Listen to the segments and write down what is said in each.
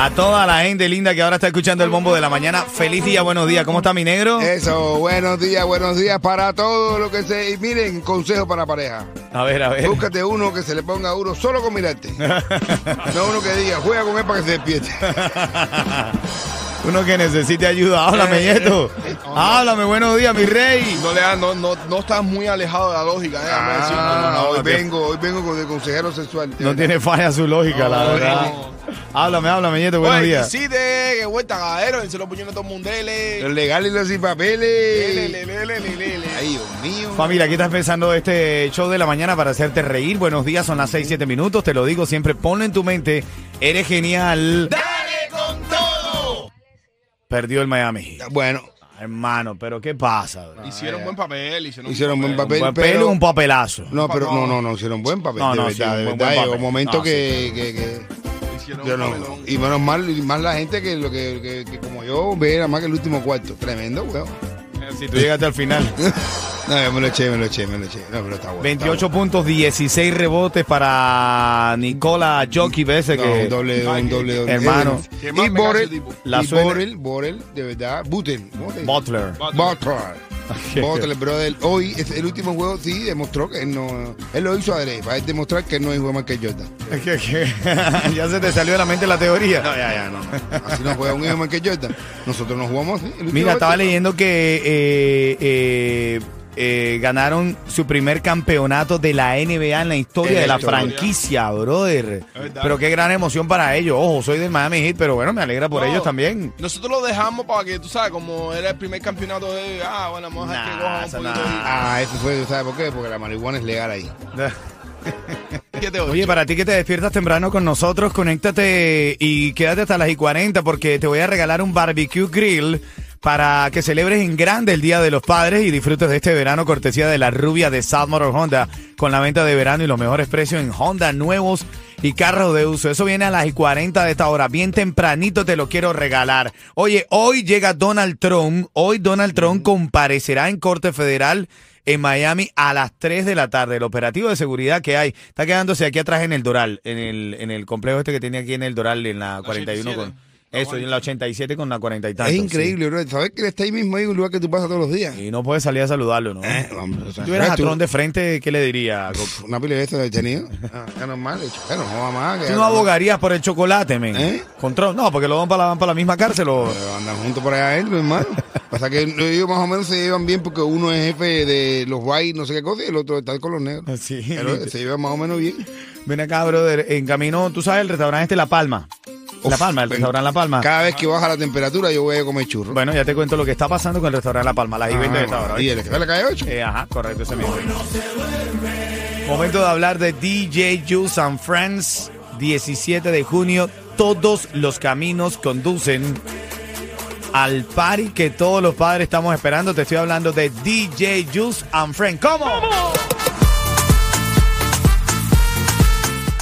A toda la gente linda que ahora está escuchando el bombo de la mañana, feliz día, buenos días. ¿Cómo está mi negro? Eso, buenos días, buenos días para todo lo que se... Y miren, consejo para pareja. A ver, a ver. Búscate uno que se le ponga uno solo con mirarte. no uno que diga, juega con él para que se despierte. Uno que necesite ayuda. Háblame, Eh, Yeto. Háblame, buenos días, mi rey. No, le no, no, no estás muy alejado de la lógica, déjame Ah, decirte. No, no, hoy vengo, hoy vengo con el consejero sexual. No tiene falla su lógica, la verdad. no. Háblame, háblame, Yeto, buenos días. sí, de que vuelta cagadero, y se lo puñó a todo el mundo. Lele, Los legales y los sin papeles. lele, lele, lele. Ay, Dios mío. Familia, aquí estás pensando este show de la mañana para hacerte reír. Buenos días, son las 6, 7 minutos. Te lo digo siempre, ponlo en tu mente. Eres genial. ¡Dale! Perdió el Miami Heat. Bueno, Hermano, pero ¿qué pasa? Hicieron buen papel, hicieron, hicieron buen papel, ¿Un papel pero... o un papelazo? No, pero no, no, no, hicieron buen papel, No, de no, verdad, sí, de buen- verdad. buen Llegó un momento No, que, que, que- Hicieron yo no, papelón. y menos mal, y más la gente que lo que, que- que como yo ve nada más que el último cuarto. Tremendo, weón. Si tú llegaste al final. No, yo me lo eché, me lo eché, me lo eché. No, pero está bueno. 28 puntos, 16 rebotes para Nicola Jokic, ese bueno. que... No, un doble, un doble, doble. hermano. ¿Qué más Y Borel? La y Borel, Borel, de verdad. Butler. Butler. Butler, brother. Hoy, es el último juego, sí, demostró que él no. Él lo hizo adrede, para demostrar que él no es igual más que Jordan. Es que- que- ya se te salió de la mente la teoría. No, ya, ya, no. Así no juega un hijo más que Jordan. Nosotros no jugamos así. Mira, estaba leyendo que eh, eh, eh, ganaron su primer campeonato de la NBA en la historia de la historia. franquicia, brother. Pero qué gran emoción para ellos. Ojo, soy del Miami Heat, pero bueno, me alegra por No, ellos también. Nosotros lo dejamos para que, tú sabes, como era el primer campeonato de. Ah, bueno, vamos a Nah, que coja eso un poquito. nah. Ah, eso fue, ¿sabes por qué? Porque la marihuana es legal ahí. y- ¿Qué te Oye, para ti que te despiertas temprano con nosotros, conéctate y quédate hasta las y 40 porque te voy a regalar un barbecue grill para que celebres en grande el Día de los Padres y disfrutes de este verano cortesía de la rubia de South Motor Honda con la venta de verano y los mejores precios en Honda nuevos y carros de uso. Eso viene a las y 40 de esta hora. Bien tempranito te lo quiero regalar. Oye, hoy llega Donald Trump. Hoy Donald Trump comparecerá en Corte Federal en Miami a las 3 de la tarde. El operativo de seguridad que hay está quedándose aquí atrás en el Doral, en el, en el complejo este que tiene aquí en el Doral, en la 41 con... 87. Eso, y en la 87 con la 40 y tantos. es increíble, bro. ¿Sabes que él está ahí mismo ahí en un lugar que tú pasas todos los días? sí. Y no puedes salir a saludarlo, ¿no? Eh, hombre, o sea, si tuvieras a de frente, ¿qué le diría? Una pila de eso de tenido. Ah, es normal. Bueno, no va más. ¿Tú no abogarías por el chocolate, men? ¿Eh? Con Trump? No, porque lo van para la, van para la misma cárcel. o- Pero andan juntos por allá adentro, hermano. Pasa que ellos más o menos se llevan bien porque uno es jefe de los white, no sé qué cosa, y el otro está con los negros. Sí. Pero se llevan más o menos bien. Ven acá, brother. En camino, tú sabes, el restaurante este La Palma. La Palma, el restaurante La Palma. Cada vez que baja la temperatura, yo voy a comer churros. Bueno, ya te cuento lo que está pasando con el restaurante La Palma, las y 20 de esta hora. Ah, y el que a la calle 8. Eh, ajá, correcto, ese mismo. Momento de hablar de DJ Juice and Friends, 17 de junio. Todos los caminos conducen al party que todos los padres estamos esperando. Te estoy hablando de DJ Juice and Friends. ¿Cómo?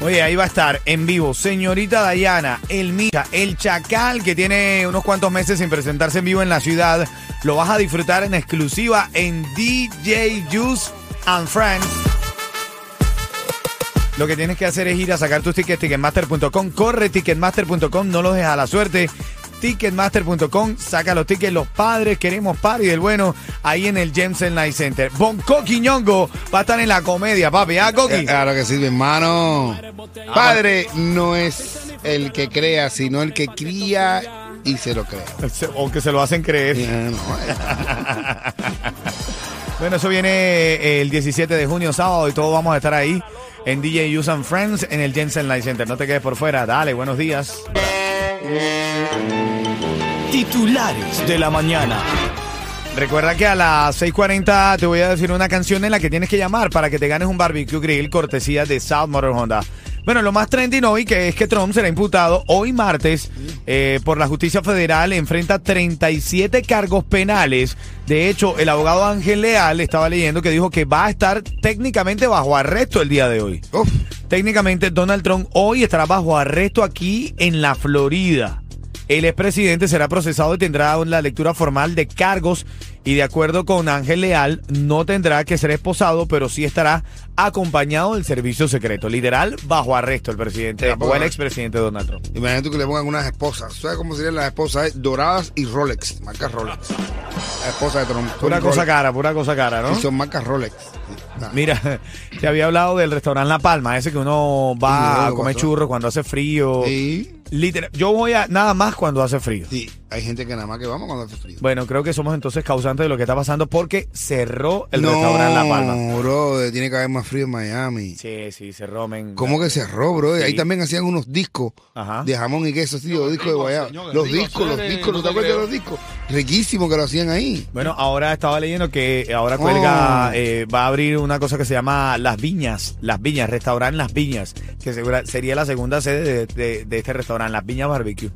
Oye, ahí va a estar en vivo señorita Dayana, el Micha, el Chacal, que tiene unos cuantos meses sin presentarse en vivo en la ciudad. Lo vas a disfrutar en exclusiva en DJ Juice and Friends. Lo que tienes que hacer es ir a sacar tus tickets ticketmaster.com. Corre ticketmaster.com, no los dejes a la suerte. Ticketmaster.com, saca los tickets. Los padres queremos party del bueno ahí en el Jensen Night Center. Bonco Quiñongo va a estar en la comedia, papi. ¿Ah, Coqui? Eh, Claro que sí, mi hermano. Padre no es el que crea, sino el que cría y se lo crea. O que se lo hacen creer. No. Bueno, eso viene eh, el 17 de junio, sábado, y todos vamos a estar ahí en DJ Use and Friends en el Jensen Light Center. No te quedes por fuera. Dale, buenos días. Titulares de la mañana. Recuerda que a las 6:40 te voy a decir una canción en la que tienes que llamar para que te ganes un barbecue grill cortesía de South Motor Honda. Bueno, lo más trending hoy que es que Trump será imputado hoy martes eh, por la justicia federal. Enfrenta 37 cargos penales. De hecho, el abogado Ángel Leal estaba leyendo que dijo que va a estar técnicamente bajo arresto el día de hoy. Técnicamente, Donald Trump hoy estará bajo arresto aquí en la Florida. El expresidente será procesado y tendrá la lectura formal de cargos y de acuerdo con Ángel Leal no tendrá que ser esposado, pero sí estará acompañado del servicio secreto. Literal, bajo arresto el presidente o el expresidente Donald Trump. imagínate que le pongan unas esposas. ¿Sabes cómo serían las esposas? Eh, Doradas y Rolex, marcas Rolex. La esposa de Trump. Pura cosa cara, pura cosa cara, ¿no? Sí, son marcas Rolex. Nah. Mira, te había hablado del restaurante La Palma, ese que uno va Sí, a comer churros cuando hace frío. Sí, Literal, yo voy a nada más cuando hace frío. sí. Hay gente que nada más que vamos cuando hace frío. Bueno, creo que somos entonces causantes de lo que está pasando porque cerró el restaurante La Palma. No, bro, tiene que haber más frío en Miami. Sí, sí, cerró, men. ¿Cómo que cerró, bro? Sí. Ahí también hacían unos discos Ajá. de jamón y queso, sí, los discos de guayaba. señor, Los rico, discos, los discos, ¿no no te acuerdas de los discos? Riquísimo que lo hacían ahí. Bueno, ahora estaba leyendo que ahora cuelga, Oh. eh, va a abrir una cosa que se llama Las Viñas, Las Viñas, restaurante Las Viñas, que segura- sería la segunda sede de, de- de este restaurante, Las Viñas Barbecue.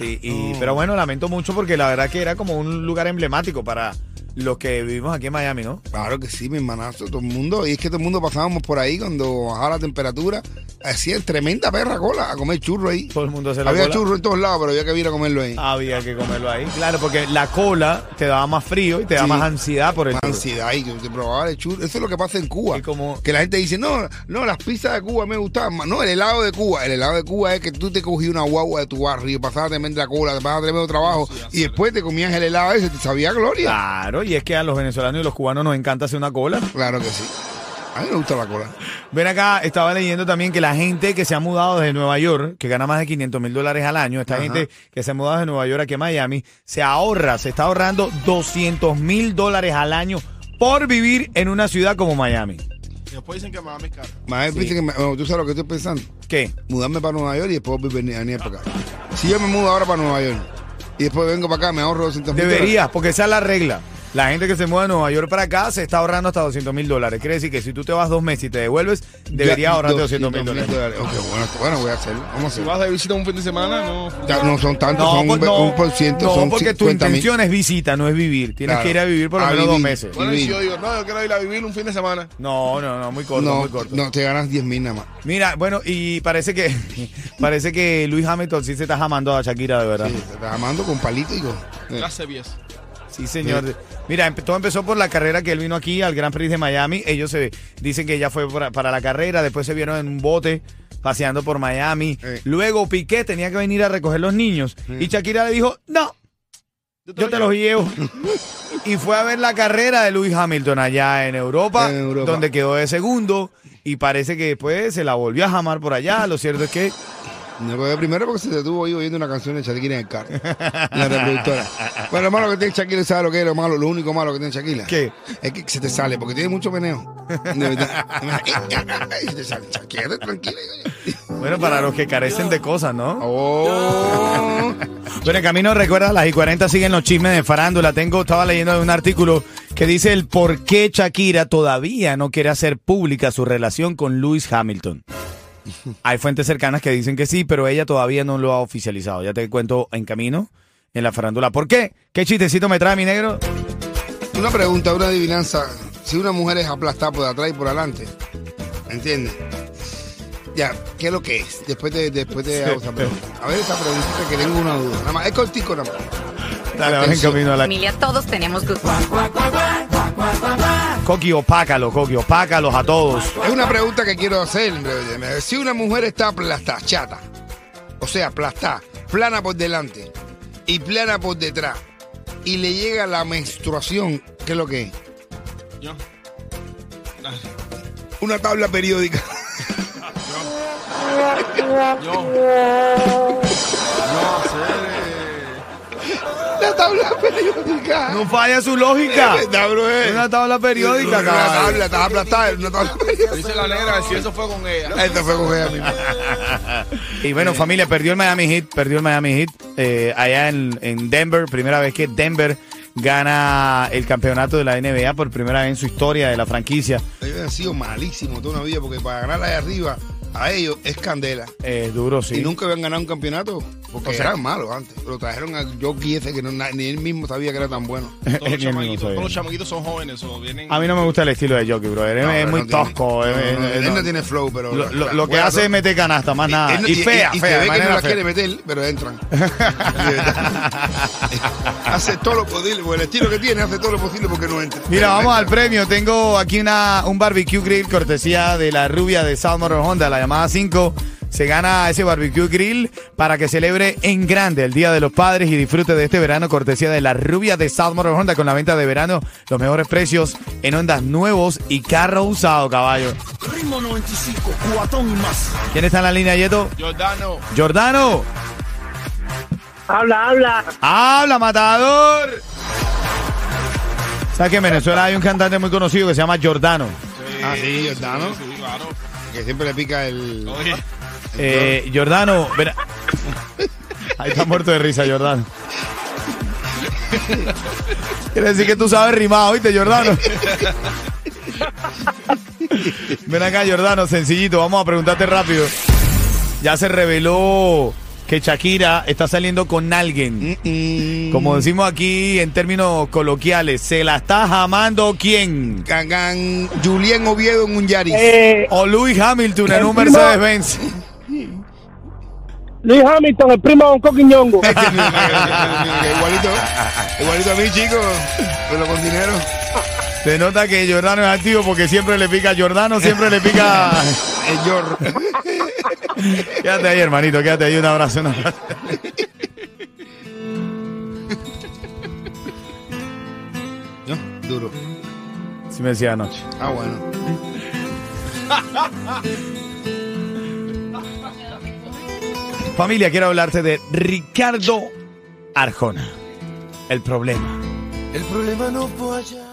Sí, y, Oh. pero bueno, lamento mucho porque la verdad que era como un lugar emblemático para los que vivimos aquí en Miami, ¿no? Claro que sí, mi hermanazo, todo el mundo. Y es que todo el mundo pasábamos por ahí cuando bajaba la temperatura. Hacían tremenda perra cola a comer churro ahí. Todo el mundo se la Había cola. churro en todos lados, pero había que ir a comerlo ahí. Había que comerlo ahí. Claro, porque la cola te daba más frío y te da Sí. más ansiedad por el Más churro. ansiedad y que te probaba el churro. Eso es lo que pasa en Cuba. Y como- Que la gente dice, no, no, las pizzas de Cuba me gustaban más. No, el helado de Cuba. El helado de Cuba es que tú te cogías una guagua de tu barrio, pasabas tremenda cola, te pasabas tremendo trabajo y después te comías el helado ese, te sabía gloria. Claro, y es que a los venezolanos y los cubanos nos encanta hacer una cola. Claro que sí. A mí me gusta la cola. Ven acá, estaba leyendo también que la gente que se ha mudado desde Nueva York, que gana más de 500 mil dólares al año, esta Ajá. gente que se ha mudado de Nueva York aquí a Miami, se ahorra, se está ahorrando 200 mil dólares al año por vivir en una ciudad como Miami. Y después dicen que Miami es caro. Más dice que me- bueno, tú sabes lo que estoy pensando. ¿Qué? Mudarme para Nueva York y después venir, venir para acá. Si yo me mudo ahora para Nueva York y después vengo para acá, me ahorro 200 mil Deberías, porque esa es la regla. La gente que se muda de Nueva York para acá se está ahorrando hasta 200 mil dólares. Quiere decir que si tú te vas dos meses y te devuelves, deberías ahorrarte 200 mil dólares. Ok, bueno, bueno, voy a hacerlo. Vamos a Si vas de visita un fin de semana, no. Ya no son tantos, son pues un, ve- un por ciento, no, son porque tu 50 mil. intención es visita, no es vivir. Tienes Claro. que ir a vivir por lo A menos dos meses. Bueno, y si yo digo, no, yo quiero ir a vivir un fin de semana. No, no, no, muy corto, No, muy corto. no, te ganas 10 mil nada más. Mira, bueno, y parece que parece que Luis Hamilton sí se está jamando a Shakira de verdad. Sí, te estás amando con palito y con. Clase 10. Sí, señor. Mira, todo empezó por la carrera que él vino aquí al Gran Prix de Miami. Ellos se dicen que ella fue para, para la carrera, después se vieron en un bote paseando por Miami. Luego Piqué tenía que venir a recoger los niños y Shakira le dijo, "No, yo te los llevo." y fue a ver la carrera de Luis Hamilton allá en Europa, En Europa. donde quedó de segundo y parece que después se la volvió a jamar por allá. Lo cierto es que No, primero porque se detuvo ahí oyendo una canción de Shakira en el carro. la reproductora. Bueno, lo malo que tiene Shakira, ¿sabes lo que es lo malo? Lo único malo que tiene Shakira. ¿Qué? Es que se te sale, porque tiene mucho meneo. De verdad. Se te sale. Shakira, tranquila. bueno, para los que carecen de cosas, ¿no? Oh. Bueno, en camino, recuerda, las y 40 siguen los chismes de farándula. Tengo, estaba leyendo un artículo que dice el por qué Shakira todavía no quiere hacer pública su relación con Lewis Hamilton. Hay fuentes cercanas que dicen que sí, pero ella todavía no lo ha oficializado. Ya te cuento en camino en la farándula. ¿Por qué? ¿Qué chistecito me trae mi negro? Una pregunta, una adivinanza. Si una mujer es aplastada por atrás y por adelante, ¿entiendes? Ya, ¿qué es lo que es? Después te, después te hago esa pregunta. A ver esa pregunta que tengo una duda. Nada más, es cortico nada más. Dale, ahora en camino a la... familia todos tenemos gustos. Coqui, opácalo, Coqui, opácalos a todos. Es una pregunta que quiero hacer. en breve. Si una mujer está aplastada, chata, o sea, aplastada, plana por delante y plana por detrás, y le llega la menstruación, ¿qué es lo que es? Yo. Una tabla periódica. Yo. No, hacer. La tabla periódica. No falla su lógica. Bro, eh. Una tabla periódica, Una tabla, estás aplastada. Una tabla periódica. Dice la negra si eso fue con ella. Esto fue con ella misma. Y bueno, familia, perdió el Miami Heat, perdió el Miami Heat eh, allá en, en Denver, primera vez que Denver gana el campeonato de la NBA por primera vez en su historia de la franquicia. Ellos han sido malísimos toda una vida porque para ganar ahí arriba a ellos es candela. Eh, duro, sí. Y nunca habían ganado un campeonato porque O sea- eran malos antes. Lo trajeron a Jockey ese que no- ni él mismo sabía que era tan bueno. Todos los, él sabía. todos los son jóvenes o vienen. A mí no me gusta el estilo de Jockey, bro. Es, No, es él muy no tiene- tosco. no, él no. tiene flow, pero. Lo, que hace todo. es meter canasta, más nada. Él no- Y fea, y fea. se ve que no la fea. quiere meter, pero entran. Hace todo lo posible, por el estilo que tiene, hace todo lo posible porque no entra. Mira, Pero vamos al premio. Tengo aquí una, un barbecue grill cortesía de la rubia de Motor Honda, la llamada 5. Se gana ese barbecue grill para que celebre en grande el Día de los Padres y disfrute de este verano cortesía de la rubia de South Motor Honda con la venta de verano, los mejores precios en ondas nuevos y carro usado, caballo. Ritmo 95, cuatón y más. ¿Quién está en la línea, Yeto? Jordano. Jordano. Habla, habla. ¡Habla, matador! ¿Sabes que en Venezuela hay un cantante muy conocido que se llama Jordano? Ah, sí, Jordano. Sí, claro. Que siempre le pica el. Oye, Eh, Jordano, verá- Ahí está muerto de risa, Jordano. Quiere decir que tú sabes rimar, ¿oíste, Jordano? Ven acá, Jordano, sencillito, vamos a preguntarte rápido. Ya se reveló que Shakira está saliendo con alguien. Mm, Como decimos aquí en términos coloquiales, ¿se la está jamando quién? Gangan Julien Oviedo en un Yaris. Eh, O Louis Hamilton en El un Mercedes-Benz. Luis Hamilton, el primo de un coquiñongo. Igualito, igualito a mí, chicos, pero con dinero. Se nota que Jordano es activo porque siempre le pica a Jordano, siempre le pica. El Jor. quédate ahí, hermanito, quédate ahí. Un abrazo. Un abrazo. ¿No? Duro. Sí me decía anoche. Ah, bueno. Familia, quiero hablarte de Ricardo Arjona. El problema. El problema no fue allá.